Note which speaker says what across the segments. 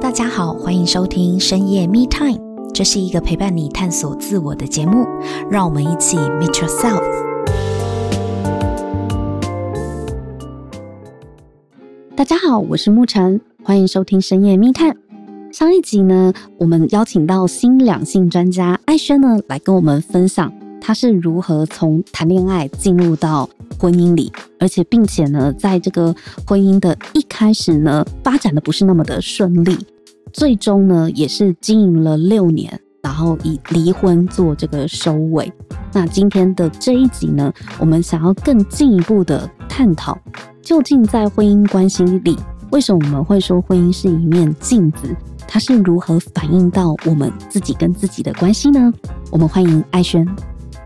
Speaker 1: 大家好，欢迎收听深夜 Me Time，这是一个陪伴你探索自我的节目，让我们一起 Meet Yourself。大家好，我是沐晨，欢迎收听深夜密探。上一集呢，我们邀请到新两性专家艾轩呢，来跟我们分享他是如何从谈恋爱进入到婚姻里，而且并且呢，在这个婚姻的一开始呢，发展的不是那么的顺利，最终呢，也是经营了六年，然后以离婚做这个收尾。那今天的这一集呢，我们想要更进一步的探讨，究竟在婚姻关系里，为什么我们会说婚姻是一面镜子？它是如何反映到我们自己跟自己的关系呢？我们欢迎艾轩。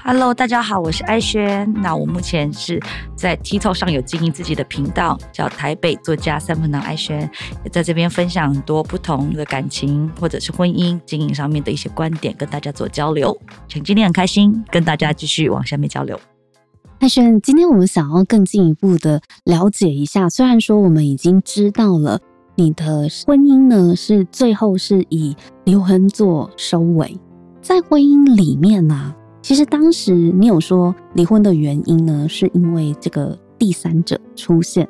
Speaker 2: Hello，大家好，我是艾轩。那我目前是在 TikTok 上有经营自己的频道，叫台北作家三分糖艾轩，也在这边分享很多不同的感情或者是婚姻经营上面的一些观点，跟大家做交流。请今天很开心跟大家继续往下面交流。
Speaker 1: 艾轩，今天我们想要更进一步的了解一下，虽然说我们已经知道了你的婚姻呢是最后是以离婚做收尾，在婚姻里面呢、其实当时你有说离婚的原因呢，是因为这个第三者出现。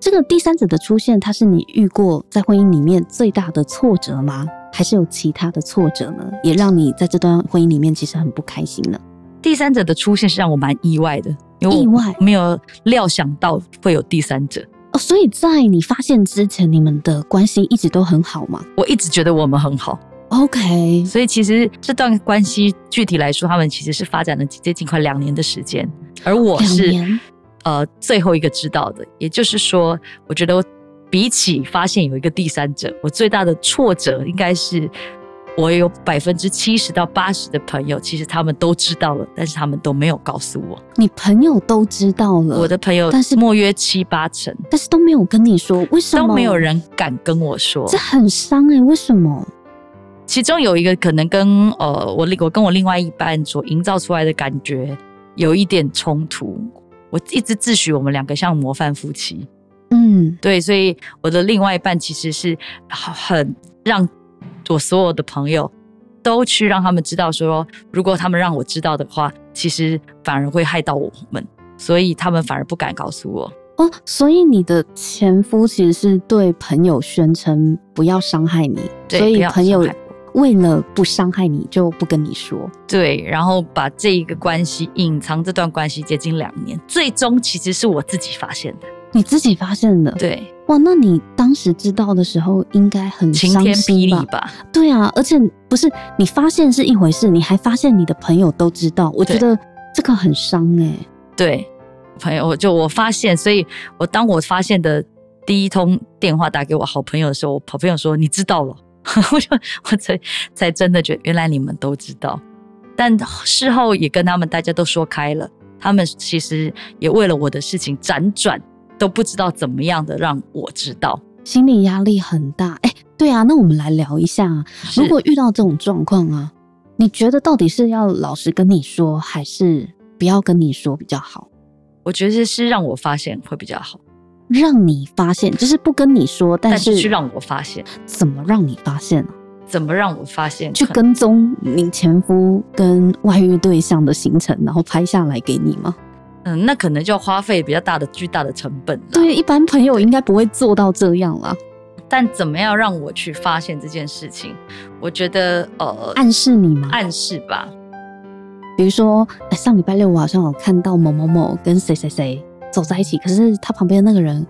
Speaker 1: 这个第三者的出现，它是你遇过在婚姻里面最大的挫折吗？还是有其他的挫折呢？也让你在这段婚姻里面其实很不开心呢？
Speaker 2: 第三者的出现是让我蛮意外的，
Speaker 1: 意外，
Speaker 2: 没有料想到会有第三者
Speaker 1: 哦。所以在你发现之前，你们的关系一直都很好吗？
Speaker 2: 我一直觉得我们很好。
Speaker 1: OK，
Speaker 2: 所以其实这段关系具体来说，他们其实是发展了接近快两年的时间，而我是呃最后一个知道的。也就是说，我觉得比起发现有一个第三者，我最大的挫折应该是我有百分之七十到八十的朋友，其实他们都知道了，但是他们都没有告诉我。
Speaker 1: 你朋友都知道了，
Speaker 2: 我的朋友，但是莫约七八成，
Speaker 1: 但是都没有跟你说，为什么
Speaker 2: 都没有人敢跟我说？
Speaker 1: 这很伤哎、欸，为什么？
Speaker 2: 其中有一个可能跟呃我另我跟我另外一半所营造出来的感觉有一点冲突。我一直自诩我们两个像模范夫妻，嗯，对，所以我的另外一半其实是很让我所有的朋友都去让他们知道说，如果他们让我知道的话，其实反而会害到我们，所以他们反而不敢告诉我。
Speaker 1: 哦，所以你的前夫其实是对朋友宣称不要伤害你，
Speaker 2: 对，
Speaker 1: 所以朋友。为了不伤害你，就不跟你说。
Speaker 2: 对，然后把这一个关系隐藏，这段关系接近两年，最终其实是我自己发现的。
Speaker 1: 你自己发现的？
Speaker 2: 对。
Speaker 1: 哇，那你当时知道的时候，应该很？晴天霹雳吧？对啊，而且不是你发现是一回事，你还发现你的朋友都知道，我觉得这个很伤哎、欸。
Speaker 2: 对，朋友，我就我发现，所以我当我发现的第一通电话打给我好朋友的时候，我好朋友说你知道了。我就我才才真的觉得，原来你们都知道，但事后也跟他们大家都说开了，他们其实也为了我的事情辗转都不知道怎么样的让我知道，
Speaker 1: 心理压力很大。哎，对啊，那我们来聊一下，如果遇到这种状况啊，你觉得到底是要老实跟你说，还是不要跟你说比较好？
Speaker 2: 我觉得是让我发现会比较好。
Speaker 1: 让你发现，就是不跟你说，但是，
Speaker 2: 去让我发现，
Speaker 1: 怎么让你发现呢？
Speaker 2: 怎么让我发现？
Speaker 1: 去跟踪你前夫跟外遇对象的行程，然后拍下来给你吗？
Speaker 2: 嗯，那可能就要花费比较大的、巨大的成本。
Speaker 1: 对，一般朋友应该不会做到这样啦。
Speaker 2: 但怎么样让我去发现这件事情？我觉得，呃，
Speaker 1: 暗示你吗？
Speaker 2: 暗示吧。
Speaker 1: 比如说，欸，上礼拜六我好像有看到某某某跟谁谁谁。走在一起，可是他旁边的那个人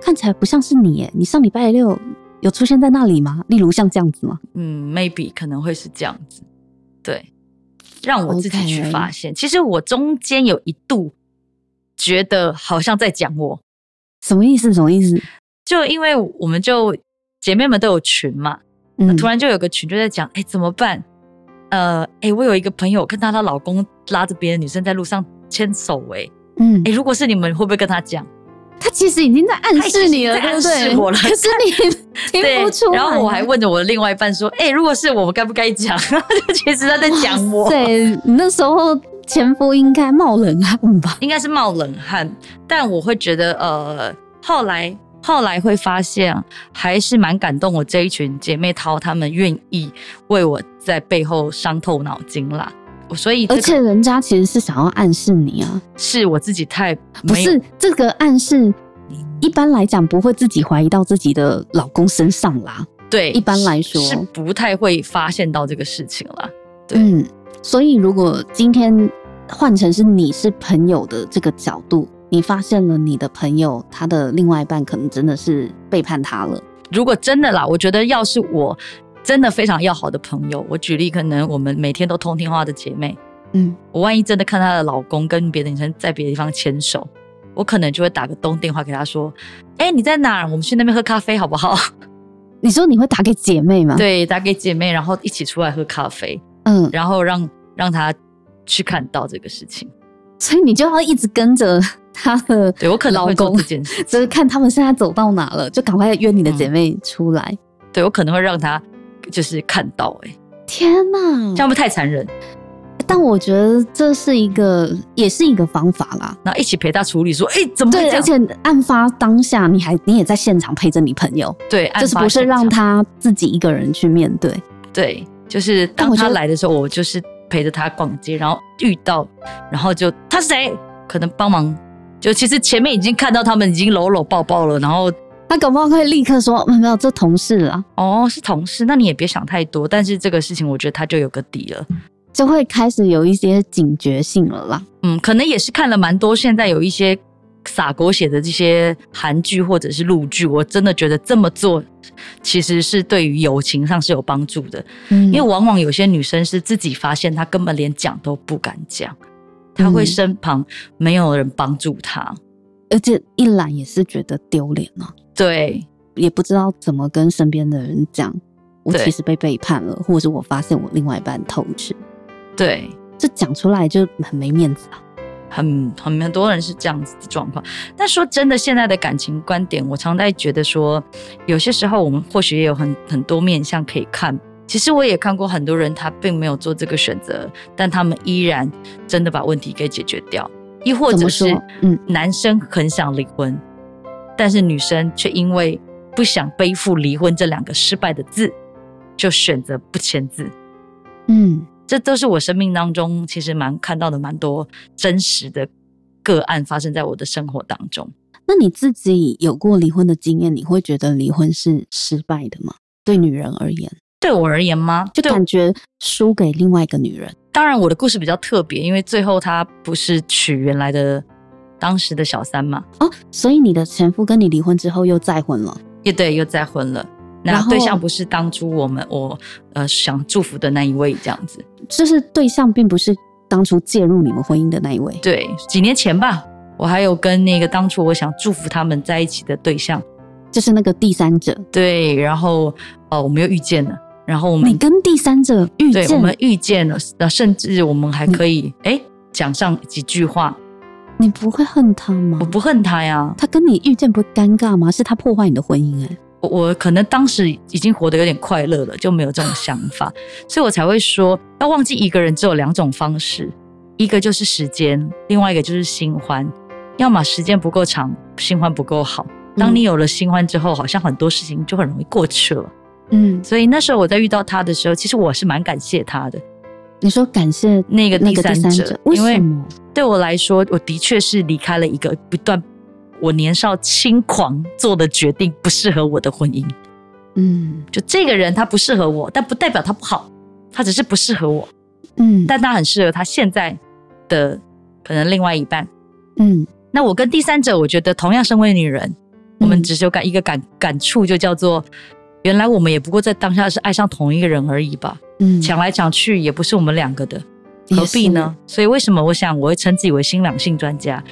Speaker 1: 看起来不像是你耶。你上礼拜六有出现在那里吗？例如像这样子吗？
Speaker 2: 嗯，maybe 可能会是这样子。对，让我自己去发现。其实我中间有一度觉得好像在讲我，
Speaker 1: 什么意思？什么意思？
Speaker 2: 就因为我们就姐妹们都有群嘛，嗯，突然就有个群就在讲，哎，怎么办？呃，哎，我有一个朋友看到她老公拉着别的女生在路上牵手，哎。嗯，哎、欸，如果是你们，会不会跟他讲？
Speaker 1: 他其实已经在暗示你了，对不对？暗示我了，可是你听不出来。
Speaker 2: 然后我还问着我的另外一半说：“哎、欸，如果是我们，该不该讲？” 其实他在讲我。
Speaker 1: 对，你那时候前夫应该冒冷汗吧？
Speaker 2: 应该是冒冷汗，但我会觉得，呃，后来后来会发现，还是蛮感动我这一群姐妹淘，她们愿意为我在背后伤透脑筋啦。所以、这个，
Speaker 1: 而且人家其实是想要暗示你啊，
Speaker 2: 是我自己太
Speaker 1: 不是这个暗示，一般来讲不会自己怀疑到自己的老公身上啦。
Speaker 2: 对，
Speaker 1: 一般来说
Speaker 2: 是，是不太会发现到这个事情啦。对，
Speaker 1: 嗯，所以如果今天换成是你是朋友的这个角度，你发现了你的朋友他的另外一半可能真的是背叛他了。
Speaker 2: 如果真的啦，我觉得要是我。真的非常要好的朋友，我举例，可能我们每天都通电话的姐妹，嗯，我万一真的看她的老公跟别的女生在别的地方牵手，我可能就会打个东电话给她说：“哎、欸，你在哪儿？我们去那边喝咖啡好不好？”
Speaker 1: 你说你会打给姐妹吗？
Speaker 2: 对，打给姐妹，然后一起出来喝咖啡，嗯，然后让让她去看到这个事情，
Speaker 1: 所以你就要一直跟着她的，
Speaker 2: 对我可能会做这件事，
Speaker 1: 就是看他们现在走到哪了，就赶快约你的姐妹出来。嗯、
Speaker 2: 对我可能会让她。就是看到哎、欸，
Speaker 1: 天哪，
Speaker 2: 这样不太残忍？
Speaker 1: 但我觉得这是一个，也是一个方法啦。
Speaker 2: 然后一起陪他处理，说，哎、欸，怎么？
Speaker 1: 对，而且案发当下，你还你也在现场陪着你朋友，
Speaker 2: 对，
Speaker 1: 就是不是让他自己一个人去面对？
Speaker 2: 对，就是当他来的时候，我就是陪着他逛街，然后遇到，然后就他是谁？可能帮忙，就其实前面已经看到他们已经搂搂抱抱了，然后。
Speaker 1: 他搞不好会立刻说：“没有，没有，这同事啊。”
Speaker 2: 哦，是同事，那你也别想太多。但是这个事情，我觉得他就有个底了，
Speaker 1: 就会开始有一些警觉性了啦。
Speaker 2: 嗯，可能也是看了蛮多，现在有一些洒狗血的这些韩剧或者是陆剧，我真的觉得这么做其实是对于友情上是有帮助的。嗯，因为往往有些女生是自己发现她根本连讲都不敢讲，她会身旁没有人帮助她，嗯，
Speaker 1: 而且一来也是觉得丢脸了。
Speaker 2: 对，
Speaker 1: 也不知道怎么跟身边的人讲，我其实被背叛了，或者是我发现我另外一半偷吃。
Speaker 2: 对，
Speaker 1: 这讲出来就很没面子啊，
Speaker 2: 很很很多人是这样子的状况。但说真的，现在的感情观点，我常在觉得说，有些时候我们或许也有很很多面向可以看。其实我也看过很多人，他并没有做这个选择，但他们依然真的把问题给解决掉，亦或者是嗯，男生很想离婚。但是女生却因为不想背负离婚这两个失败的字，就选择不签字。嗯，这都是我生命当中其实蛮看到的蛮多真实的个案发生在我的生活当中。
Speaker 1: 那你自己有过离婚的经验，你会觉得离婚是失败的吗？对女人而言，
Speaker 2: 对我而言吗？
Speaker 1: 就感觉输给另外一个女人。
Speaker 2: 当然，我的故事比较特别，因为最后他不是娶原来的。当时的小三嘛，
Speaker 1: 哦，所以你的前夫跟你离婚之后又再婚了，
Speaker 2: 也对，又再婚了。然后对象不是当初我们我呃想祝福的那一位，这样子，
Speaker 1: 就是对象并不是当初介入你们婚姻的那一位。
Speaker 2: 对，几年前吧，我还有跟那个当初我想祝福他们在一起的对象，
Speaker 1: 就是那个第三者。
Speaker 2: 对，然后呃我们又遇见了，然后我们
Speaker 1: 你跟第三者遇见，
Speaker 2: 对，我们遇见了，那甚至我们还可以哎讲上几句话。
Speaker 1: 你不会恨他吗？
Speaker 2: 我不恨他呀。
Speaker 1: 他跟你遇见不会尴尬吗？是他破坏你的婚姻哎、欸。
Speaker 2: 我我可能当时已经活得有点快乐了，就没有这种想法，所以我才会说，要忘记一个人只有两种方式，一个就是时间，另外一个就是新欢。要么时间不够长，新欢不够好。当你有了新欢之后，好像很多事情就很容易过去了。嗯，所以那时候我在遇到他的时候，其实我是蛮感谢他的。
Speaker 1: 你说感谢
Speaker 2: 那个第三者，三者
Speaker 1: 为什么？
Speaker 2: 对我来说，我的确是离开了一个不断我年少轻狂做的决定，不适合我的婚姻。嗯，就这个人他不适合我，但不代表他不好，他只是不适合我。嗯，但他很适合他现在的可能另外一半。嗯，那我跟第三者，我觉得同样身为女人，嗯、我们只是有感一个感感触，就叫做原来我们也不过在当下是爱上同一个人而已吧。嗯，抢来抢去也不是我们两个的，何必呢？所以为什么我想我会称自己为新两性专家？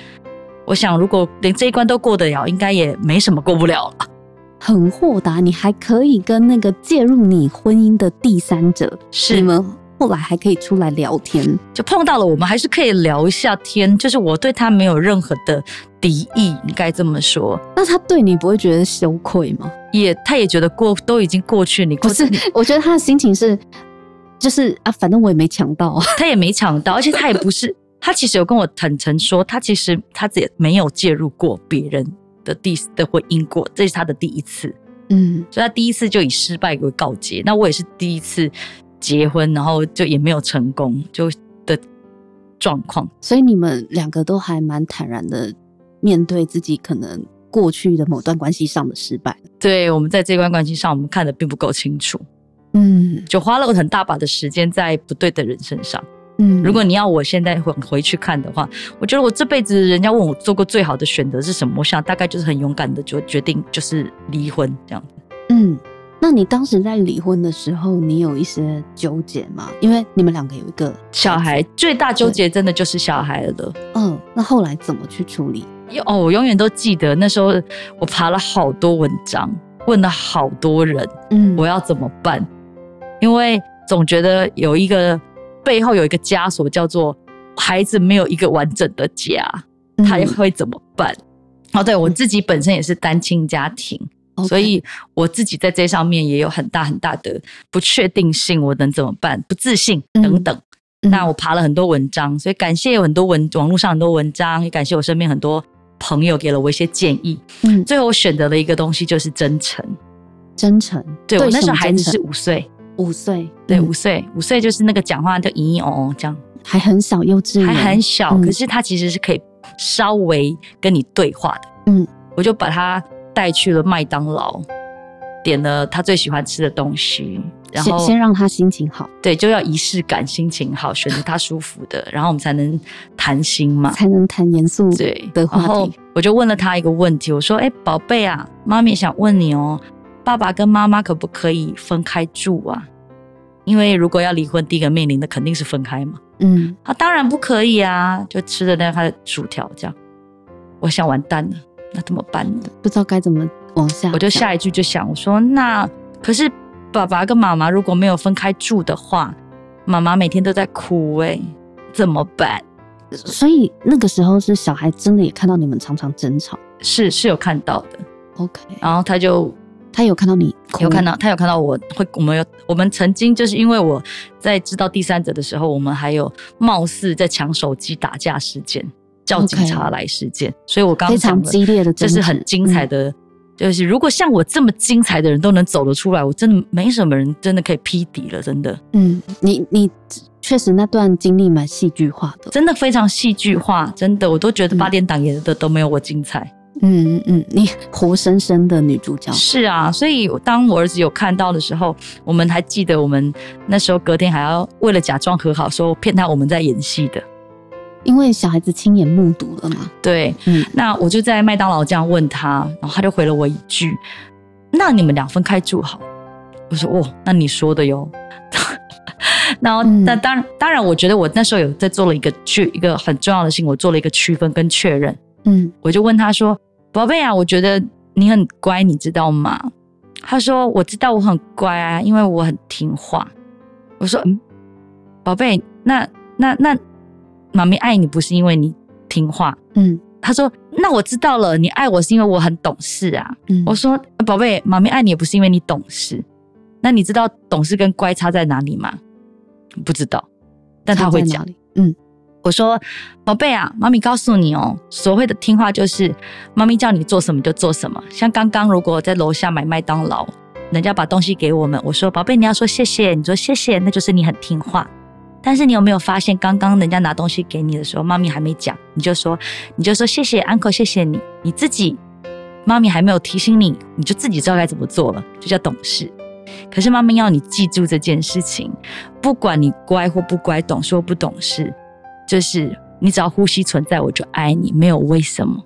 Speaker 2: 我想如果连这一关都过得了，应该也没什么过不了了。
Speaker 1: 很豁达，你还可以跟那个介入你婚姻的第三者，是你们后来还可以出来聊天，
Speaker 2: 就碰到了，我们还是可以聊一下天。就是我对他没有任何的敌意，应该这么说。
Speaker 1: 那他对你不会觉得羞愧吗？
Speaker 2: 也，他也觉得过都已经过去，你
Speaker 1: 不是？我觉得他的心情是。就是啊，反正我也没抢到啊，
Speaker 2: 他也没抢到，而且他也不是，他其实有跟我坦诚说，他其实他也没有介入过别人的第的婚姻过，这是他的第一次。
Speaker 1: 嗯，
Speaker 2: 所以他第一次就以失败为告捷。那我也是第一次结婚，然后就也没有成功，就的状况。
Speaker 1: 所以你们两个都还蛮坦然的面对自己可能过去的某段关系上的失败。
Speaker 2: 对，我们在这段关系上，我们看的并不够清楚。
Speaker 1: 嗯，
Speaker 2: 就花了很大把的时间在不对的人身上。
Speaker 1: 嗯，
Speaker 2: 如果你要我现在回回去看的话，我觉得我这辈子人家问我做过最好的选择是什么，我想大概就是很勇敢的就决定就是离婚这样子。
Speaker 1: 嗯，那你当时在离婚的时候，你有一些纠结吗？因为你们两个有一个
Speaker 2: 小孩，最大纠结真的就是小孩了。
Speaker 1: 嗯，那后来怎么去处理？
Speaker 2: 哦，我永远都记得那时候我爬了好多文章，问了好多人，嗯，我要怎么办？因为总觉得有一个。背后有一个枷锁，叫做孩子没有一个完整的家，他会怎么办？哦，对，我自己本身也是单亲家庭，所以我自己在这上面也有很大很大的不确定性，我能怎么办？不自信等等。那我爬了很多文章，所以感谢有很多文网络上很多文章，也感谢我身边很多朋友给了我一些建议。嗯，最后我选择了一个东西，就是真诚。
Speaker 1: 真诚，
Speaker 2: 对，我那时候孩子是五岁。
Speaker 1: 五岁，
Speaker 2: 对，五岁，五岁就是那个讲话就嘤嘤哦哦这样，
Speaker 1: 还很小，幼稚，
Speaker 2: 还很小，可是他其实是可以稍微跟你对话的。嗯，我就把他带去了麦当劳，点了他最喜欢吃的东西，然后
Speaker 1: 先让他心情好，
Speaker 2: 对，就要仪式感，心情好，选择他舒服的，然后我们才能谈心嘛，
Speaker 1: 才能谈严肃
Speaker 2: 对
Speaker 1: 的
Speaker 2: 话题。我就问了他一个问题，我说：“哎，宝贝啊，妈咪想问你哦。”爸爸跟妈妈可不可以分开住啊？因为如果要离婚，第一个面临的肯定是分开嘛。嗯，他、啊、当然不可以啊，就吃着那他的薯条这样。我想完蛋了，那怎么办呢？
Speaker 1: 不知道该怎么往下。
Speaker 2: 我就下一句就想，我说那可是爸爸跟妈妈如果没有分开住的话，妈妈每天都在哭哎、欸，怎么办？
Speaker 1: 所以那个时候是小孩真的也看到你们常常争吵，
Speaker 2: 是是有看到的。
Speaker 1: OK，
Speaker 2: 然后他就。
Speaker 1: 他有看到你，
Speaker 2: 有看到他有看到我会，我们有我们曾经就是因为我在知道第三者的时候，我们还有貌似在抢手机打架事件，叫警察来事件，Okay. 所以我刚
Speaker 1: 非常激烈的，
Speaker 2: 这是很精彩的，嗯、就是如果像我这么精彩的人都能走得出来，我真的没什么人真的可以匹敌了，真的。
Speaker 1: 嗯，你你确实那段经历蛮戏剧化的，
Speaker 2: 真的非常戏剧化，真的我都觉得八点档演的都没有我精彩。
Speaker 1: 嗯嗯，你活生生的女主角
Speaker 2: 是啊，所以当我儿子有看到的时候，我们还记得我们那时候隔天还要为了假装和好，说骗他我们在演戏的，
Speaker 1: 因为小孩子亲眼目睹了嘛。
Speaker 2: 对，嗯，那我就在麦当劳这样问他，然后他就回了我一句：“那你们俩分开住好。”我说：“哦，那你说的哟。”然后，那当然，当然，我觉得我那时候有在做了一个区一个很重要的事情，我做了一个区分跟确认。嗯，我就问他说。宝贝啊，我觉得你很乖，你知道吗？他说：“我知道我很乖啊，因为我很听话。”我说：“嗯，宝贝，那那那，妈咪爱你不是因为你听话。”嗯，他说：“那我知道了，你爱我是因为我很懂事啊。”嗯，我说：“宝贝，妈咪爱你也不是因为你懂事。那你知道懂事跟乖差在哪里吗？”不知道，但他会讲。嗯。我说：“宝贝啊，妈咪告诉你哦，所谓的听话就是妈咪叫你做什么就做什么。像刚刚如果在楼下买麦当劳，人家把东西给我们，我说宝贝你要说谢谢，你说谢谢，那就是你很听话。但是你有没有发现，刚刚人家拿东西给你的时候，妈咪还没讲，你就说你就说谢谢，uncle，谢谢你，你自己妈咪还没有提醒你，你就自己知道该怎么做了，就叫懂事。可是妈咪要你记住这件事情，不管你乖或不乖，懂事或不懂事。”就是你只要呼吸存在，我就爱你，没有为什么，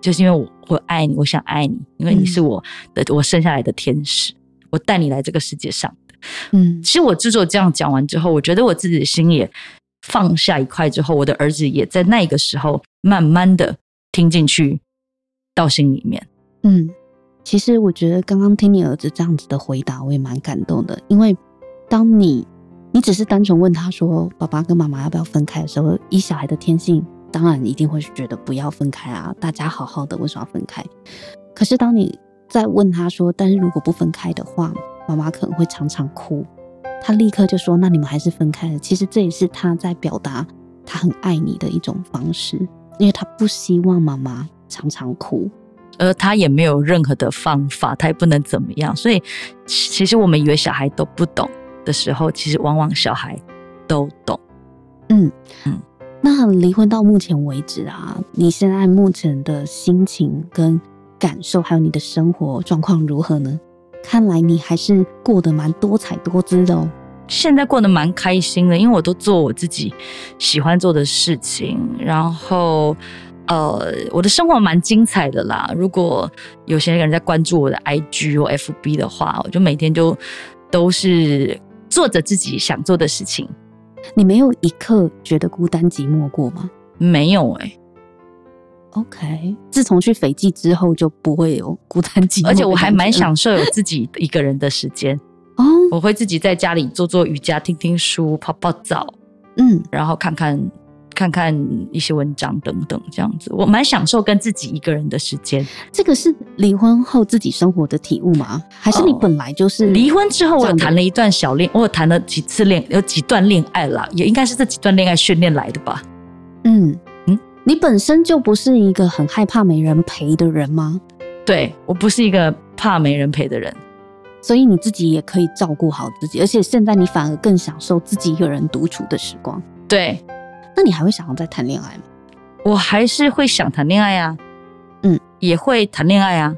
Speaker 2: 就是因为我会爱你，我想爱你，因为你是我的，我生下来的天使，我带你来这个世界上的。嗯，其实我之所以这样讲完之后，我觉得我自己的心也放下一块之后，我的儿子也在那个时候慢慢的听进去到心里面。
Speaker 1: 嗯，其实我觉得刚刚听你儿子这样子的回答，我也蛮感动的，因为当你。你只是单纯问他说：“爸爸跟妈妈要不要分开？”的时候，以小孩的天性，当然一定会觉得不要分开啊！大家好好的，为什么要分开？可是当你再问他说：“但是如果不分开的话，妈妈可能会常常哭。”他立刻就说：“那你们还是分开了。”其实这也是他在表达他很爱你的一种方式，因为他不希望妈妈常常哭。
Speaker 2: 而他也没有任何的方法，他也不能怎么样。所以，其实我们以为小孩都不懂的时候，其实往往小孩都懂。
Speaker 1: 嗯嗯。那离婚到目前为止啊，你现在目前的心情跟感受，还有你的生活状况如何呢？看来你还是过得蛮多彩多姿的哦。
Speaker 2: 现在过得蛮开心的，因为我都做我自己喜欢做的事情，然后呃，我的生活蛮精彩的啦。如果有些人在关注我的 IG 或 FB 的话，我就每天就都是做着自己想做的事情。
Speaker 1: 你没有一刻觉得孤单寂寞过吗？
Speaker 2: 没有哎、欸。
Speaker 1: OK，自从去斐济之后就不会有孤单寂寞，
Speaker 2: 而且我还蛮享受有自己一个人的时间哦。我会自己在家里做做瑜伽、听听书、泡泡澡，嗯，然后看看看看一些文章等等，这样子我蛮享受跟自己一个人的时间。
Speaker 1: 这个是离婚后自己生活的体悟吗？还是你本来就是
Speaker 2: 离婚之后，我有谈了一段小恋，我有谈了几次恋，有几段恋爱啦，也应该是这几段恋爱训练来的吧？
Speaker 1: 嗯嗯。你本身就不是一个很害怕没人陪的人吗？
Speaker 2: 对，我不是一个怕没人陪的人，
Speaker 1: 所以你自己也可以照顾好自己，而且现在你反而更享受自己一个人独处的时光。
Speaker 2: 对，
Speaker 1: 那你还会想要再谈恋爱吗？
Speaker 2: 我还是会想谈恋爱啊，嗯，也会谈恋爱啊。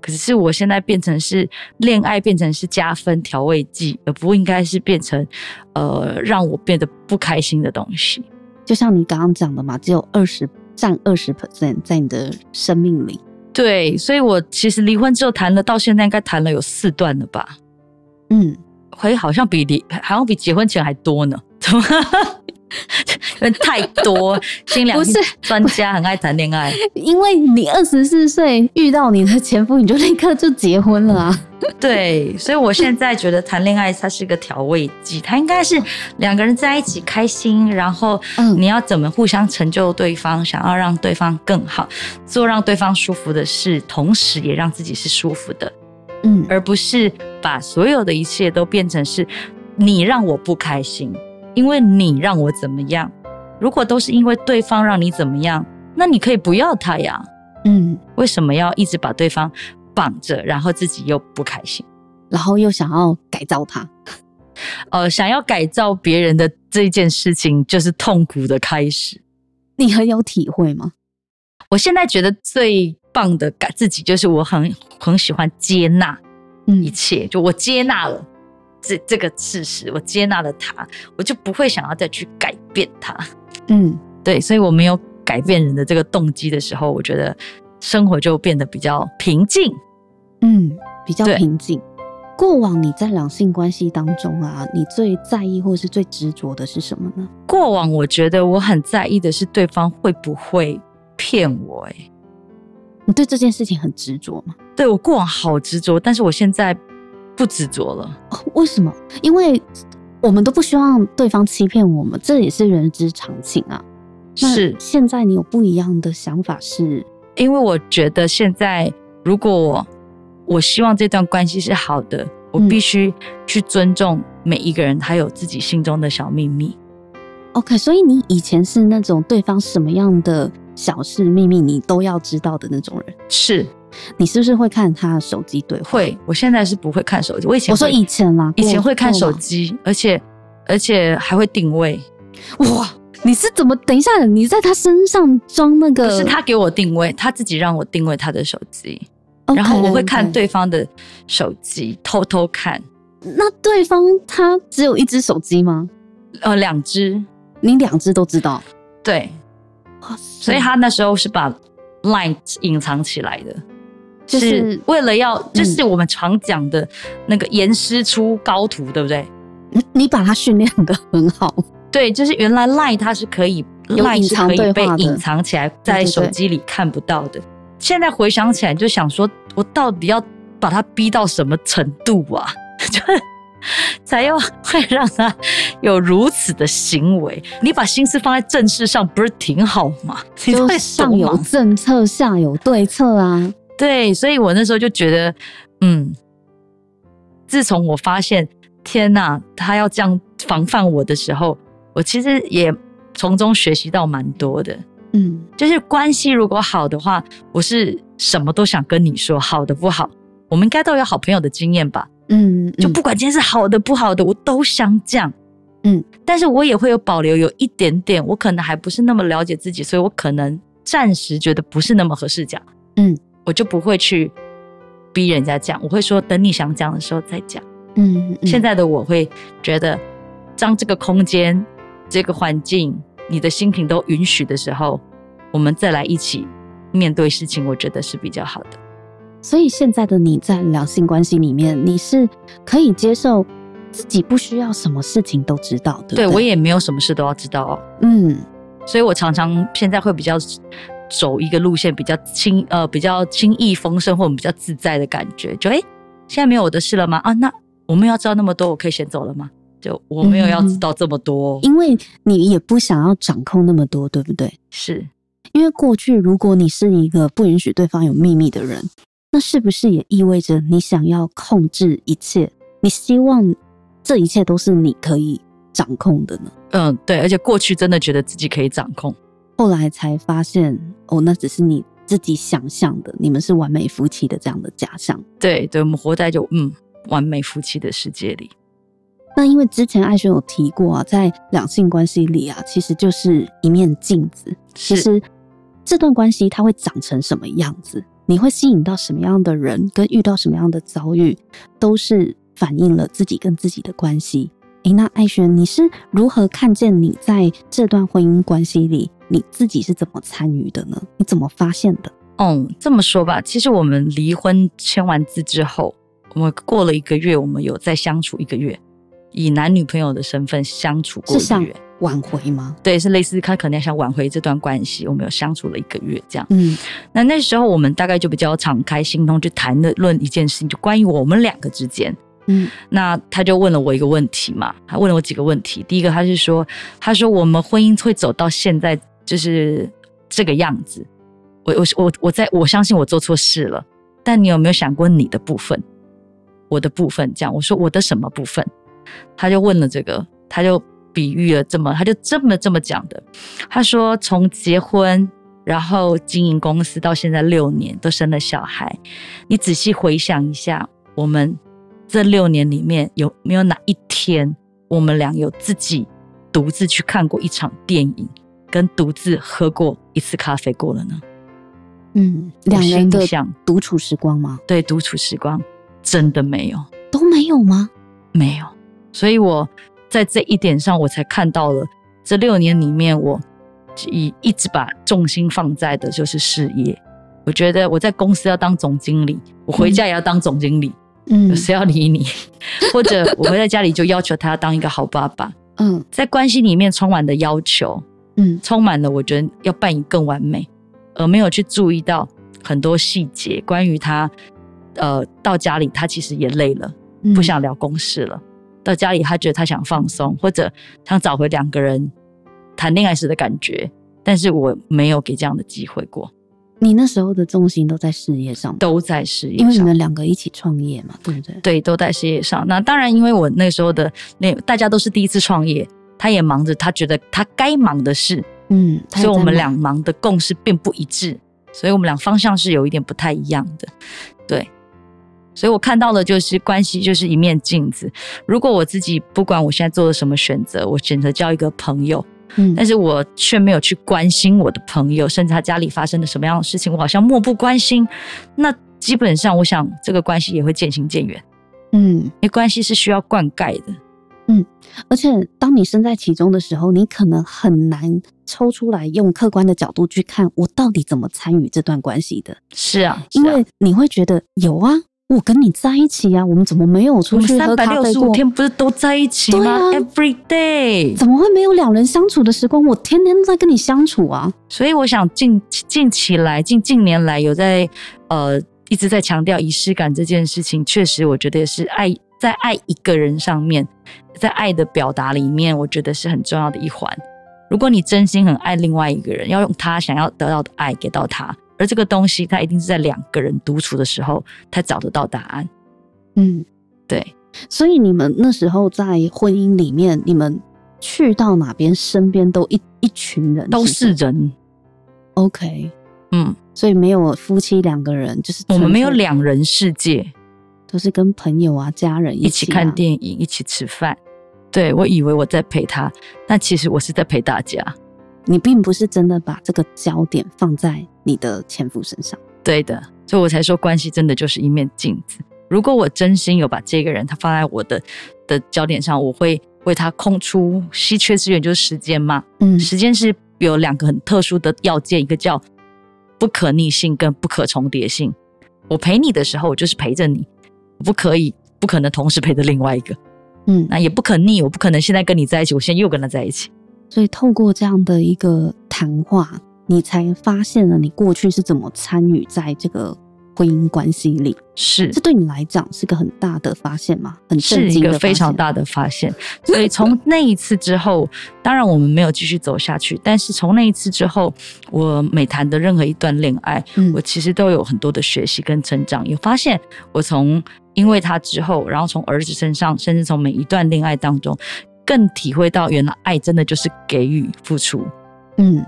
Speaker 2: 可是我现在变成是恋爱变成是加分调味剂，而不应该是变成呃让我变得不开心的东西。
Speaker 1: 就像你刚刚讲的嘛，只有二十占二十 percent 在你的生命里。
Speaker 2: 对，所以我其实离婚之后谈了，到现在应该谈了有四段了吧？
Speaker 1: 嗯，
Speaker 2: 会好像比离好像比结婚前还多呢。怎么？太多，新娘不是专家，很爱谈恋爱。
Speaker 1: 因为你二十四岁遇到你的前夫，你就立刻就结婚了啊。
Speaker 2: 对，所以我现在觉得谈恋爱它是一个调味剂，它应该是两个人在一起开心，然后你要怎么互相成就对方，想要让对方更好，做让对方舒服的事，同时也让自己是舒服的，嗯，而不是把所有的一切都变成是你让我不开心。因为你让我怎么样？如果都是因为对方让你怎么样，那你可以不要他呀。嗯，为什么要一直把对方绑着，然后自己又不开心，
Speaker 1: 然后又想要改造他？
Speaker 2: 呃，想要改造别人的这件事情，就是痛苦的开始。
Speaker 1: 你很有体会吗？
Speaker 2: 我现在觉得最棒的改自己，就是我很很喜欢接纳一切，就我接纳了。这这个事实，我接纳了他，我就不会想要再去改变他。嗯，对，所以我没有改变人的这个动机的时候，我觉得生活就变得比较平静。
Speaker 1: 嗯，比较平静。过往你在两性关系当中啊，你最在意或是最执着的是什么呢？
Speaker 2: 过往我觉得我很在意的是对方会不会骗我。哎，
Speaker 1: 你对这件事情很执着吗？
Speaker 2: 对，我过往好执着，但是我现在。不执着了。
Speaker 1: 为什么？因为我们都不希望对方欺骗我们，这也是人之常情啊。是，现在你有不一样的想法是，是
Speaker 2: 因为我觉得现在，如果我我希望这段关系是好的，我必须去尊重每一个人，他有自己心中的小秘密。
Speaker 1: OK，所以你以前是那种对方什么样的小事秘密你都要知道的那种人？
Speaker 2: 是。
Speaker 1: 你是不是会看他的手机对话？
Speaker 2: 会，我现在是不会看手机。我以前
Speaker 1: 我说以前啦，
Speaker 2: 以前会看手机，而且而且还会定位。
Speaker 1: 哇，你是怎么？等一下，你在他身上装那个？
Speaker 2: 是他给我定位，他自己让我定位他的手机，okay, 然后我会看对方的手机，偷偷看。
Speaker 1: 那对方他只有一只手机吗？
Speaker 2: 呃，两只。
Speaker 1: 你两只都知道？
Speaker 2: 对。所以他那时候是把 Line 隐藏起来的。就是为了要，就是我们常讲的那个严师出高徒，对不对？
Speaker 1: 你你把它训练的很好。
Speaker 2: 对，就是原来 Line 它是可以，Line 是可以被隐藏起来，在手机里看不到的。现在回想起来，就想说，我到底要把他逼到什么程度啊？就是才要会让他有如此的行为？你把心思放在正事上，不是挺好吗？
Speaker 1: 就上有政策，下有对策啊。
Speaker 2: 对，所以我那时候就觉得，嗯，自从我发现天哪，他要这样防范我的时候，我其实也从中学习到蛮多的。嗯，就是关系如果好的话，我是什么都想跟你说，好的不好，我们应该都有好朋友的经验吧？嗯，嗯，就不管今天是好的不好的，我都想讲。嗯，但是我也会有保留，有一点点，我可能还不是那么了解自己，所以我可能暂时觉得不是那么合适讲。嗯，我就不会去逼人家讲，我会说等你想讲的时候再讲。嗯，嗯，现在的我会觉得，当这个空间、这个环境、你的心情都允许的时候，我们再来一起面对事情，我觉得是比较好的。
Speaker 1: 所以现在的你在两性关系里面，你是可以接受。自己不需要什么事情都知道的，对，
Speaker 2: 对我也没有什么事都要知道哦。嗯，所以我常常现在会比较走一个路线，比较轻呃，比较轻易丰盛或者比较自在的感觉。就哎，现在没有我的事了吗？啊，那我没有要知道那么多，我可以先走了吗？就我没有要知道这么多，
Speaker 1: 嗯，因为你也不想要掌控那么多，对不对？
Speaker 2: 是
Speaker 1: 因为过去如果你是一个不允许对方有秘密的人，那是不是也意味着你想要控制一切？你希望？这一切都是你可以掌控的呢？
Speaker 2: 嗯，对，而且过去真的觉得自己可以掌控，
Speaker 1: 后来才发现，哦，那只是你自己想象的，你们是完美夫妻的这样的假象。
Speaker 2: 对，对，我们活在就嗯完美夫妻的世界里。
Speaker 1: 那因为之前艾轩有提过啊，在两性关系里啊，其实就是一面镜子。其实这段关系它会长成什么样子，你会吸引到什么样的人，跟遇到什么样的遭遇，都是。反映了自己跟自己的关系。诶，那艾轩，你是如何看见你在这段婚姻关系里，你自己是怎么参与的呢？你怎么发现的？
Speaker 2: 嗯，这么说吧，其实我们离婚签完字之后，我们过了一个月，我们有再相处一个月，以男女朋友的身份相处过一个月，
Speaker 1: 挽回吗？
Speaker 2: 对，是类似他可能要想挽回这段关系，我们有相处了一个月这样。嗯，那那时候我们大概就比较敞开心胸去谈论一件事情，就关于我们两个之间。嗯，那他就问了我一个问题嘛，他问了我几个问题。第一个，他是说，他说我们婚姻会走到现在就是这个样子，我我我我在我相信我做错事了，但你有没有想过你的部分，我的部分？这样，我说我的什么部分？他就问了这个，他就比喻了这么，他就这么这么讲的。他说，从结婚然后经营公司到现在六年，都生了小孩，你仔细回想一下，我们。这六年里面有没有哪一天我们俩有自己独自去看过一场电影，跟独自喝过一次咖啡过了呢？
Speaker 1: 嗯，两人的独处时光吗？
Speaker 2: 对，独处时光真的没有，
Speaker 1: 都没有吗？
Speaker 2: 没有。所以我在这一点上，我才看到了这六年里面，我一一直把重心放在的就是事业。我觉得我在公司要当总经理，我回家也要当总经理。嗯嗯，谁要理你？或者我回在家里就要求他要当一个好爸爸。嗯，在关系里面充满的要求，嗯，充满了我觉得要扮演更完美，而没有去注意到很多细节。关于他，呃，到家里他其实也累了，不想聊公事了。到家里他觉得他想放松，或者想找回两个人谈恋爱时的感觉，但是我没有给这样的机会过。
Speaker 1: 你那时候的重心都在事业上，
Speaker 2: 都在事业上，
Speaker 1: 因为你们两个一起创业嘛，对不对？
Speaker 2: 对，都在事业上。那当然，因为我那时候的那大家都是第一次创业，他也忙着他觉得他该忙的事，嗯，所以我们俩忙的共识并不一致，所以我们俩方向是有一点不太一样的。对，所以我看到的就是关系就是一面镜子。如果我自己不管我现在做了什么选择，我选择交一个朋友。嗯，但是我却没有去关心我的朋友，甚至他家里发生了什么样的事情，我好像漠不关心。那基本上，我想这个关系也会渐行渐远。嗯，因为关系是需要灌溉的。
Speaker 1: 嗯，而且当你身在其中的时候，你可能很难抽出来用客观的角度去看我到底怎么参与这段关系的。
Speaker 2: 是啊，
Speaker 1: 因为你会觉得有啊。我跟你在一起呀、啊，我们怎么没有出去喝咖啡过？三百六十五
Speaker 2: 天不是都在一起吗？对啊，Every day，
Speaker 1: 怎么会没有两人相处的时光？我天天都在跟你相处啊！
Speaker 2: 所以我想近近期来，近近年来有在呃一直在强调仪式感这件事情。确实，我觉得也是爱在爱一个人上面，在爱的表达里面，我觉得是很重要的一环。如果你真心很爱另外一个人，要用他想要得到的爱给到他。而这个东西，他一定是在两个人独处的时候，才找得到答案。嗯，对。
Speaker 1: 所以你们那时候在婚姻里面，你们去到哪边，身边都一一群人
Speaker 2: 都是人
Speaker 1: ，OK，
Speaker 2: 嗯，
Speaker 1: 所以没有夫妻两个人，就是
Speaker 2: 我们没有两人世界，
Speaker 1: 都是跟朋友啊、家人一起、啊、
Speaker 2: 一起看电影、一起吃饭。对，我以为我在陪他，但其实我是在陪大家。
Speaker 1: 你并不是真的把这个焦点放在你的前夫身上。
Speaker 2: 对的，所以我才说关系真的就是一面镜子。如果我真心有把这个人他放在我的的焦点上，我会为他空出稀缺资源，就是时间嘛。
Speaker 1: 嗯，
Speaker 2: 时间是有两个很特殊的要件，一个叫不可逆性跟不可重叠性。我陪你的时候，我就是陪着你，我不可以不可能同时陪着另外一个。
Speaker 1: 嗯，
Speaker 2: 那也不可逆，我不可能现在跟你在一起，我现在又跟他在一起。
Speaker 1: 所以透过这样的一个谈话，你才发现了你过去是怎么参与在这个婚姻关系里。
Speaker 2: 是，
Speaker 1: 这对你来讲是个很大的发现吗？很震惊的
Speaker 2: 是一个非常大的发现。所以 从那一次之后，当然我们没有继续走下去。但是从那一次之后，我每谈的任何一段恋爱，嗯，我其实都有很多的学习跟成长。有发现，我从因为他之后，然后从儿子身上，甚至从每一段恋爱当中，更体会到原来爱真的就是给予付出。
Speaker 1: 嗯，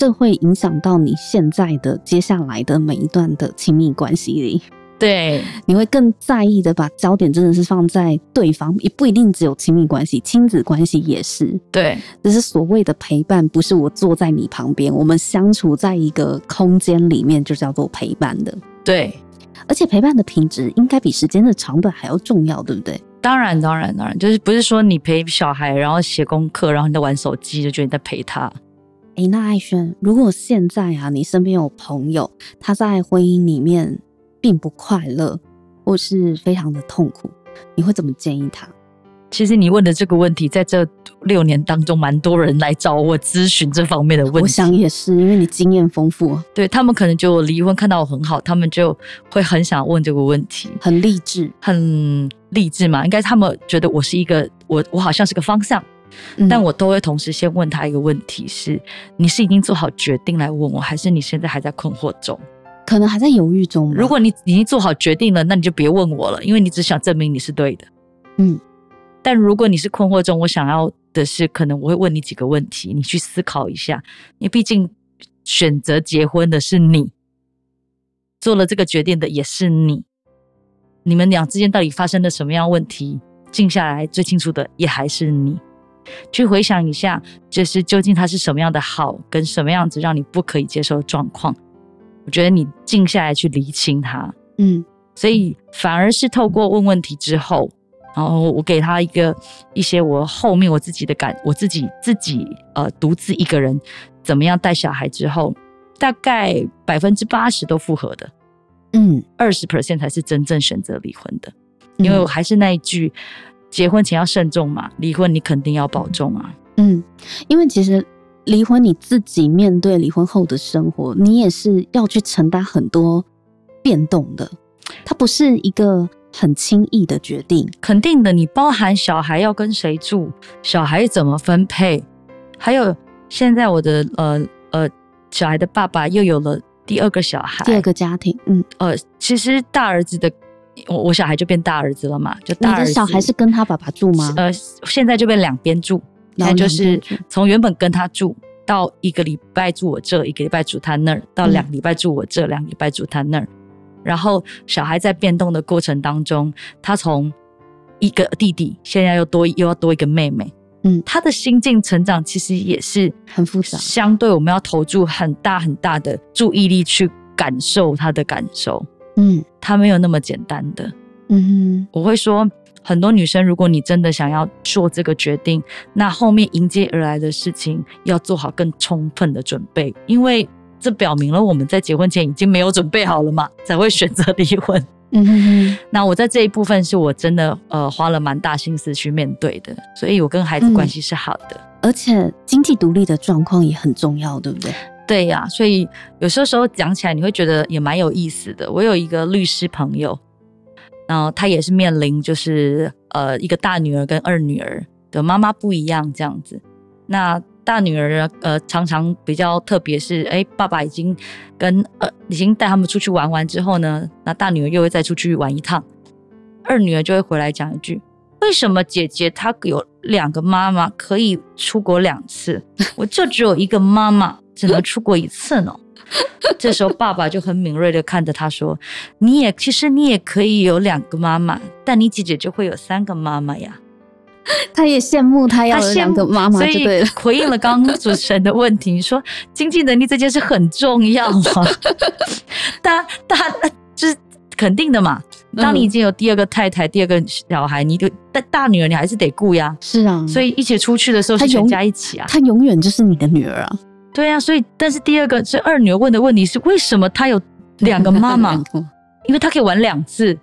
Speaker 1: 这会影响到你现在的接下来的每一段的亲密关系里。
Speaker 2: 对，
Speaker 1: 你会更在意的把焦点真的是放在对方，也不一定只有亲密关系，亲子关系也是。
Speaker 2: 对，
Speaker 1: 只是所谓的陪伴，不是我坐在你旁边，我们相处在一个空间里面，就叫做陪伴的。
Speaker 2: 对，
Speaker 1: 而且陪伴的品质应该比时间的长短还要重要，对不对？
Speaker 2: 当然，当然，当然，就是不是说你陪小孩，然后写功课，然后你在玩手机，就觉得你在陪他。
Speaker 1: 哎，那艾轩，如果现在啊，你身边有朋友，他在婚姻里面，并不快乐，或是非常的痛苦，你会怎么建议他？
Speaker 2: 其实你问的这个问题，在这六年当中，蛮多人来找我咨询这方面的问题。
Speaker 1: 我想也是，因为你经验丰富，
Speaker 2: 对，他们可能就离婚，看到我很好，他们就会很想问这个问题，
Speaker 1: 很励志，
Speaker 2: 很励志嘛。应该他们觉得我是一个，我我好像是个方向，嗯，但我都会同时先问他一个问题是：你是已经做好决定来问我，还是你现在还在困惑中？
Speaker 1: 可能还在犹豫中。
Speaker 2: 如果你已经做好决定了，那你就别问我了，因为你只想证明你是对的。
Speaker 1: 嗯，
Speaker 2: 但如果你是困惑中，我想要的是，可能我会问你几个问题，你去思考一下。你毕竟选择结婚的是你，做了这个决定的也是你，你们俩之间到底发生了什么样问题？静下来最清楚的也还是你。去回想一下，就是究竟它是什么样的好，跟什么样子让你不可以接受的状况。我觉得你静下来去厘清他，
Speaker 1: 嗯，
Speaker 2: 所以反而是透过问问题之后，然后我给他一个一些我后面我自己的感，我自己自己呃独自一个人怎么样带小孩之后，大概百分之八十都复合的，
Speaker 1: 嗯，
Speaker 2: 二十 percent 才是真正选择离婚的，因为我还是那一句，结婚前要慎重嘛，离婚你肯定要保重啊，
Speaker 1: 嗯，因为其实。离婚，你自己面对离婚后的生活，你也是要去承担很多变动的。它不是一个很轻易的决定，
Speaker 2: 肯定的。你包含小孩要跟谁住，小孩怎么分配，还有现在我的呃呃小孩的爸爸又有了第二个小孩，
Speaker 1: 第二个家庭。嗯，
Speaker 2: 呃，其实大儿子的我我小孩就变大儿子了嘛，就大儿子。
Speaker 1: 你的小孩是跟他爸爸住吗？
Speaker 2: 呃，现在就变两边住。那就是从原本跟他住到一个礼拜住我这，一个礼拜住他那儿，到两个礼拜住我这，两个礼拜住他那儿。然后小孩在变动的过程当中，他从一个弟弟，现在又多又要多一个妹妹。
Speaker 1: 嗯，
Speaker 2: 他的心境成长其实也是
Speaker 1: 很复杂，
Speaker 2: 相对我们要投注很大很大的注意力去感受他的感受。
Speaker 1: 嗯，
Speaker 2: 他没有那么简单的。
Speaker 1: 嗯，
Speaker 2: 我会说。很多女生，如果你真的想要做这个决定，那后面迎接而来的事情要做好更充分的准备，因为这表明了我们在结婚前已经没有准备好了嘛，才会选择离婚。
Speaker 1: 嗯哼哼。
Speaker 2: 那我在这一部分是我真的呃花了蛮大心思去面对的，所以我跟孩子关系是好的，
Speaker 1: 嗯、而且经济独立的状况也很重要，对不对？
Speaker 2: 对呀、所以有时候时候讲起来你会觉得也蛮有意思的。我有一个律师朋友。然后他也是面临，就是呃，一个大女儿跟二女儿的妈妈不一样这样子。那大女儿，呃，常常比较特别是，哎，爸爸已经跟呃已经带他们出去玩完之后呢，那大女儿又会再出去玩一趟，二女儿就会回来讲一句：为什么姐姐她有两个妈妈可以出国两次，我就只有一个妈妈？只能出国一次呢。这时候爸爸就很敏锐的看着他说：“你也其实你也可以有两个妈妈，但你姐姐就会有三个妈妈呀。”
Speaker 1: 他也羡慕他要有两个妈妈，就对了。
Speaker 2: 回应了刚刚主持人的问题，说经济能力这件事很重要吗？大大就是肯定的嘛。当你已经有第二个太太、第二个小孩，你就大大女儿你还是得顾呀。
Speaker 1: 是啊，
Speaker 2: 所以一起出去的时候是全家一起啊。
Speaker 1: 她永远就是你的女儿啊。
Speaker 2: 对啊，所以但是第二个是二女儿问的问题是为什么她有 两个妈妈？因为她可以玩两次，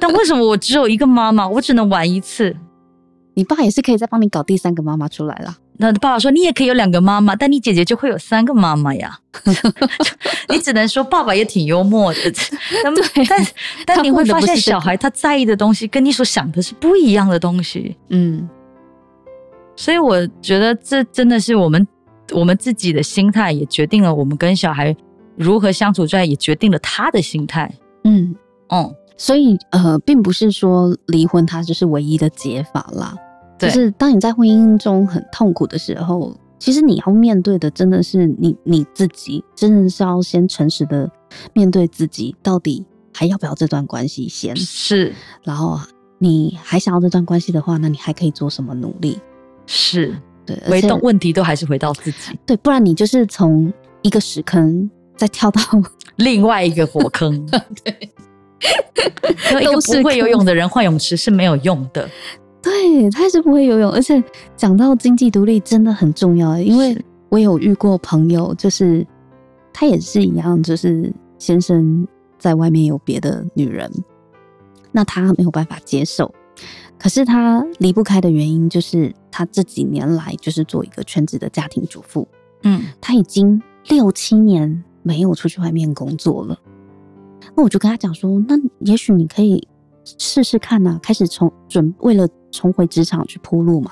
Speaker 2: 但为什么我只有一个妈妈？我只能玩一次。
Speaker 1: 你爸也是可以再帮你搞第三个妈妈出来了。
Speaker 2: 那爸爸说你也可以有两个妈妈，但你姐姐就会有三个妈妈呀。你只能说爸爸也挺幽默的。但 但你会发现小孩他在意的东西跟你所想的是不一样的东西。嗯，所以我觉得这真的是我们我们自己的心态也决定了我们跟小孩如何相处，在也决定了他的心态。嗯
Speaker 1: 哦，所以呃，并不是说离婚它就是唯一的解法啦。就是当你在婚姻中很痛苦的时候，其实你要面对的真的是你你自己，真的是要先诚实的面对自己，到底还要不要这段关系先
Speaker 2: 是。
Speaker 1: 然后你还想要这段关系的话，那你还可以做什么努力？
Speaker 2: 是对，回到问题都还是回到自己，
Speaker 1: 对，不然你就是从一个屎坑再跳到
Speaker 2: 另外一个火坑。对，一个不会游泳的人换泳池是没有用的。
Speaker 1: 对，他是不会游泳，而且讲到经济独立真的很重要，因为我有遇过朋友，就是他也是一样，就是先生在外面有别的女人，那他没有办法接受，可是他离不开的原因就是他这几年来就是做一个全职的家庭主妇，嗯，他已经六七年没有出去外面工作了，那我就跟他讲说，那也许你可以。试试看呐、啊，开始从准为了重回职场去铺路嘛，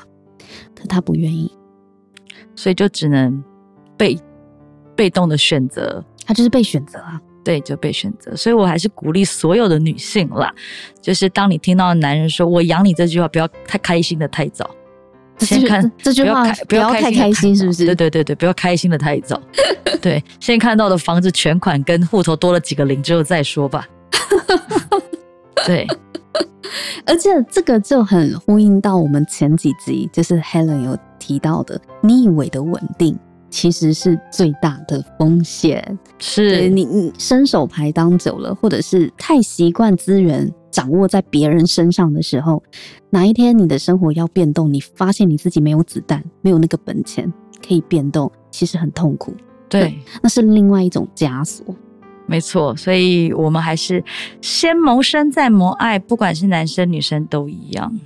Speaker 1: 可他不愿意，
Speaker 2: 所以就只能被被动的选择，
Speaker 1: 他就是被选择啊，
Speaker 2: 对，就被选择。所以我还是鼓励所有的女性啦，就是当你听到男人说“我养你”这句话，不要太开心的太早。先看
Speaker 1: 这句话，不要太开心，是不是？
Speaker 2: 对对对对，不要开心的太早。对，先看到的房子全款跟户头多了几个零之后再说吧。对，
Speaker 1: 而且这个就很呼应到我们前几集，就是 Helen 有提到的，你以为的稳定其实是最大的风险。
Speaker 2: 是
Speaker 1: 你你伸手牌当久了，或者是太习惯资源掌握在别人身上的时候，哪一天你的生活要变动，你发现你自己没有子弹，没有那个本钱可以变动，其实很痛苦。
Speaker 2: 对，对
Speaker 1: 那是另外一种枷锁。
Speaker 2: 没错，所以我们还是先谋生再谋爱，不管是男生女生都一样。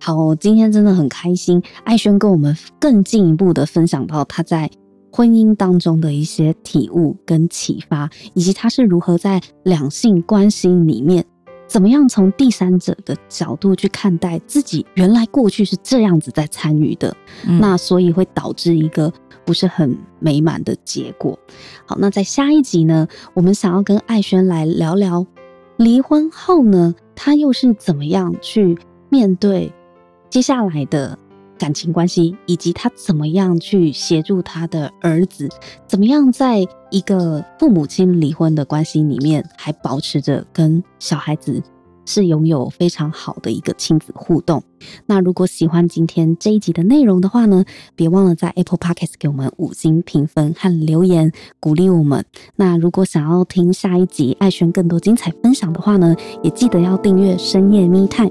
Speaker 1: 好，今天真的很开心，艾轩跟我们更进一步的分享到他在婚姻当中的一些体悟跟启发，以及他是如何在两性关系里面，怎么样从第三者的角度去看待自己，原来过去是这样子在参与的，嗯、那所以会导致一个。不是很美满的结果。好，那在下一集呢，我们想要跟艾轩来聊聊离婚后呢，他又是怎么样去面对接下来的感情关系，以及他怎么样去协助他的儿子，怎么样在一个父母亲离婚的关系里面，还保持着跟小孩子。是拥有非常好的一个亲子互动。那如果喜欢今天这一集的内容的话呢，别忘了在 Apple Podcast 给我们五星评分和留言，鼓励我们。那如果想要听下一集艾轩更多精彩分享的话呢，也记得要订阅深夜密探。